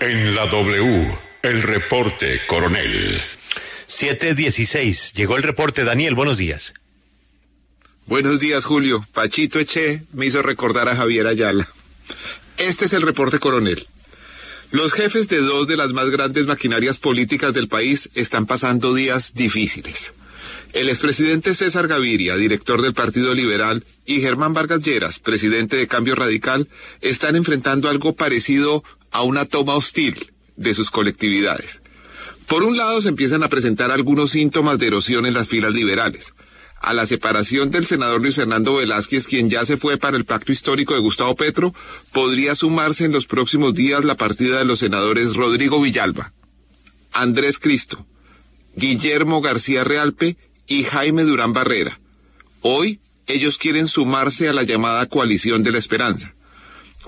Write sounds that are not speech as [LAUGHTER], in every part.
En la W, el reporte coronel. 716. Llegó el reporte. Daniel, buenos días. Buenos días, Julio. Pachito Eche me hizo recordar a Javier Ayala. Este es el reporte coronel. Los jefes de dos de las más grandes maquinarias políticas del país están pasando días difíciles. El expresidente César Gaviria, director del Partido Liberal, y Germán Vargas Lleras, presidente de Cambio Radical, están enfrentando algo parecido a una toma hostil de sus colectividades. Por un lado se empiezan a presentar algunos síntomas de erosión en las filas liberales. A la separación del senador Luis Fernando Velázquez, quien ya se fue para el pacto histórico de Gustavo Petro, podría sumarse en los próximos días la partida de los senadores Rodrigo Villalba, Andrés Cristo, Guillermo García Realpe y Jaime Durán Barrera. Hoy ellos quieren sumarse a la llamada coalición de la esperanza.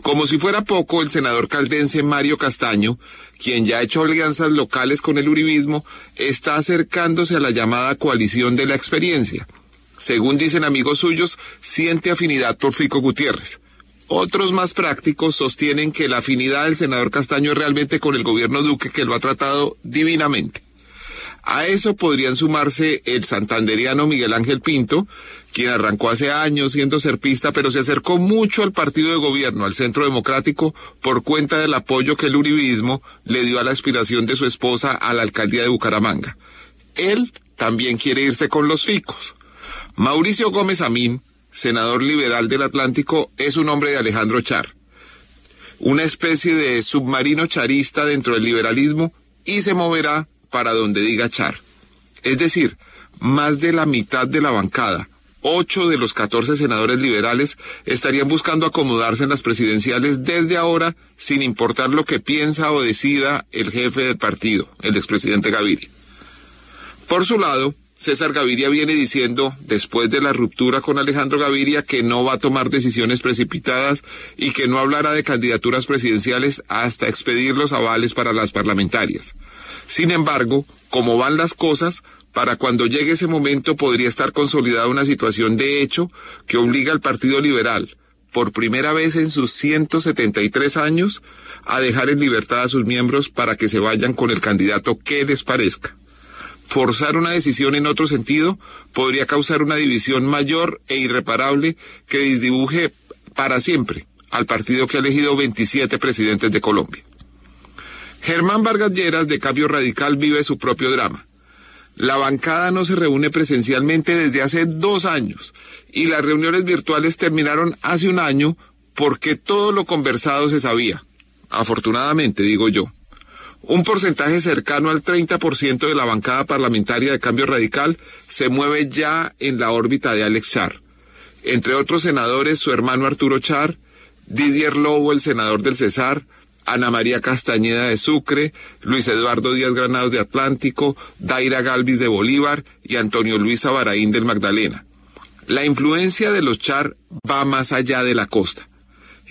Como si fuera poco, el senador caldense Mario Castaño, quien ya ha hecho alianzas locales con el uribismo, está acercándose a la llamada coalición de la experiencia. Según dicen amigos suyos, siente afinidad por Fico Gutiérrez. Otros más prácticos sostienen que la afinidad del senador Castaño es realmente con el gobierno Duque que lo ha tratado divinamente. A eso podrían sumarse el santanderiano Miguel Ángel Pinto, quien arrancó hace años siendo serpista, pero se acercó mucho al partido de gobierno, al Centro Democrático, por cuenta del apoyo que el uribismo le dio a la aspiración de su esposa a la alcaldía de Bucaramanga. Él también quiere irse con los ficos. Mauricio Gómez Amín, senador liberal del Atlántico, es un hombre de Alejandro Char, una especie de submarino charista dentro del liberalismo y se moverá para donde diga Char. Es decir, más de la mitad de la bancada, ocho de los catorce senadores liberales, estarían buscando acomodarse en las presidenciales desde ahora, sin importar lo que piensa o decida el jefe del partido, el expresidente Gaviria. Por su lado, César Gaviria viene diciendo, después de la ruptura con Alejandro Gaviria, que no va a tomar decisiones precipitadas y que no hablará de candidaturas presidenciales hasta expedir los avales para las parlamentarias. Sin embargo, como van las cosas, para cuando llegue ese momento podría estar consolidada una situación de hecho que obliga al Partido Liberal, por primera vez en sus 173 años, a dejar en libertad a sus miembros para que se vayan con el candidato que les parezca. Forzar una decisión en otro sentido podría causar una división mayor e irreparable que disdibuje para siempre al partido que ha elegido 27 presidentes de Colombia. Germán Vargas Lleras, de Cambio Radical, vive su propio drama. La bancada no se reúne presencialmente desde hace dos años y las reuniones virtuales terminaron hace un año porque todo lo conversado se sabía. Afortunadamente, digo yo. Un porcentaje cercano al 30% de la bancada parlamentaria de Cambio Radical se mueve ya en la órbita de Alex Char. Entre otros senadores, su hermano Arturo Char, Didier Lobo, el senador del Cesar, Ana María Castañeda de Sucre, Luis Eduardo Díaz Granados de Atlántico, Daira Galvis de Bolívar y Antonio Luis Abaraín del Magdalena. La influencia de los Char va más allá de la costa.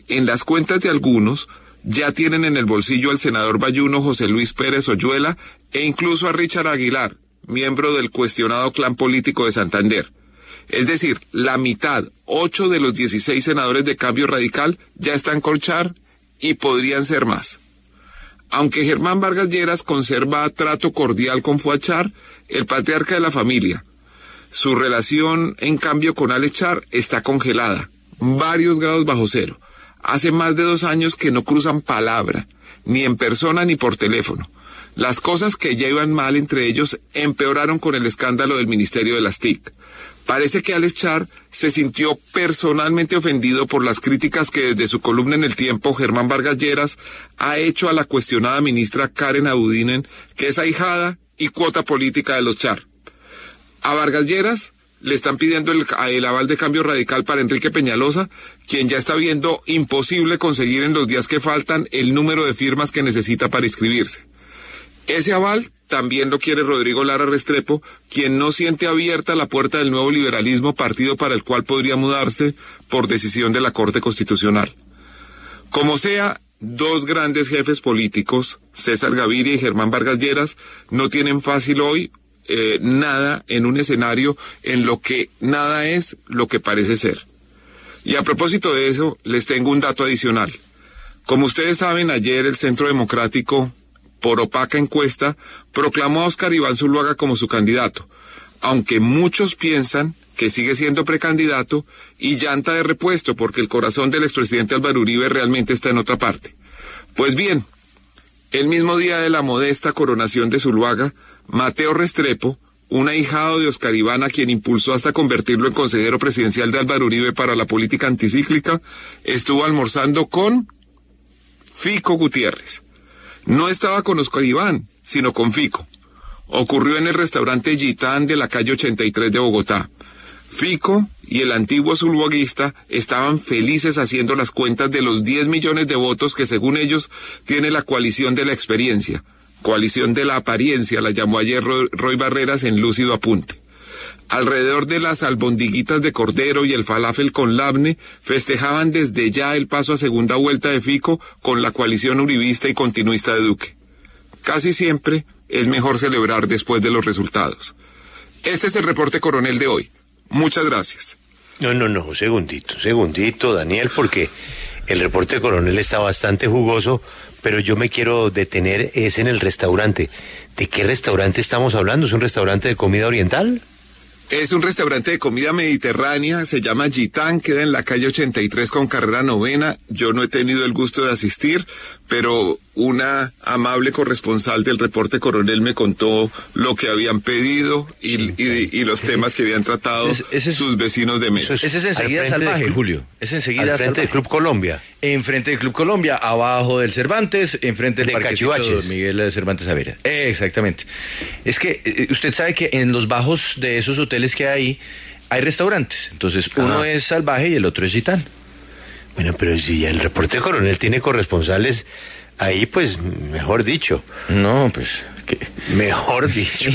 En las cuentas de algunos, ya tienen en el bolsillo al senador bayuno José Luis Pérez Oyuela e incluso a Richard Aguilar, miembro del cuestionado clan político de Santander. Es decir, la mitad, ocho de los 16 senadores de cambio radical, ya están con Char y podrían ser más. Aunque Germán Vargas Lleras conserva trato cordial con Fuachar, el patriarca de la familia, su relación, en cambio, con Alechar está congelada, varios grados bajo cero. Hace más de dos años que no cruzan palabra, ni en persona ni por teléfono. Las cosas que ya iban mal entre ellos empeoraron con el escándalo del Ministerio de las TIC. Parece que Alex Char se sintió personalmente ofendido por las críticas que desde su columna en el tiempo Germán Vargas Lleras ha hecho a la cuestionada ministra Karen Abudinen, que es ahijada y cuota política de los Char. A Vargas Lleras le están pidiendo el, aval de cambio radical para Enrique Peñalosa, quien ya está viendo imposible conseguir en los días que faltan el número de firmas que necesita para inscribirse. Ese aval también lo quiere Rodrigo Lara Restrepo, quien no siente abierta la puerta del nuevo liberalismo, partido para el cual podría mudarse por decisión de la Corte Constitucional. Como sea, dos grandes jefes políticos, César Gaviria y Germán Vargas Lleras, no tienen fácil hoy eh, nada en un escenario en lo que nada es lo que parece ser. Y a propósito de eso, les tengo un dato adicional. Como ustedes saben, ayer el Centro Democrático, por opaca encuesta, proclamó a Oscar Iván Zuluaga como su candidato, aunque muchos piensan que sigue siendo precandidato y llanta de repuesto porque el corazón del expresidente Álvaro Uribe realmente está en otra parte. Pues bien, el mismo día de la modesta coronación de Zuluaga, Mateo Restrepo, un ahijado de Oscar Iván a quien impulsó hasta convertirlo en consejero presidencial de Álvaro Uribe para la política anticíclica, estuvo almorzando con Fico Gutiérrez. No estaba con Oscar Iván, sino con Fico. Ocurrió en el restaurante Gitán de la calle 83 de Bogotá. Fico y el antiguo zuluaguista estaban felices haciendo las cuentas de los 10 millones de votos que según ellos tiene la coalición de la experiencia. Coalición de la apariencia, la llamó ayer Roy Barreras en lúcido apunte. Alrededor de las albondiguitas de cordero y el falafel con labne, festejaban desde ya el paso a segunda vuelta de Fico con la coalición uribista y continuista de Duque. Casi siempre es mejor celebrar después de los resultados. Este es el reporte coronel de hoy. Muchas gracias. No, no, no, segundito, segundito, Daniel, porque el reporte coronel está bastante jugoso, pero yo me quiero detener es en el restaurante. ¿De qué restaurante estamos hablando? ¿Es un restaurante de comida oriental? Es un restaurante de comida mediterránea, se llama Gitán, queda en la calle 83 con carrera novena. Yo no he tenido el gusto de asistir, pero una amable corresponsal del reporte coronel me contó lo que habían pedido y, los temas que habían tratado sus vecinos de mesa. Ese es enseguida salvaje, Julio. Es enseguida al frente del Club Colombia. Enfrente del Club Colombia, abajo del Cervantes, enfrente del de Miguel de Cervantes Avera. exactamente. Es que eh, usted sabe que en los bajos de esos hoteles que hay, hay restaurantes. Entonces, uno es salvaje y el otro es gitán. Bueno, pero si el reporte coronel tiene corresponsales ahí, pues, mejor dicho. No, pues... Mejor dicho.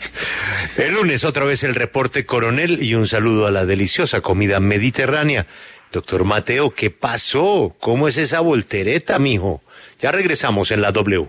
[LAUGHS] el lunes otra vez el reporte coronel y un saludo a la deliciosa comida mediterránea. Doctor Mateo, ¿qué pasó? ¿Cómo es esa voltereta, mijo? Ya regresamos en la W.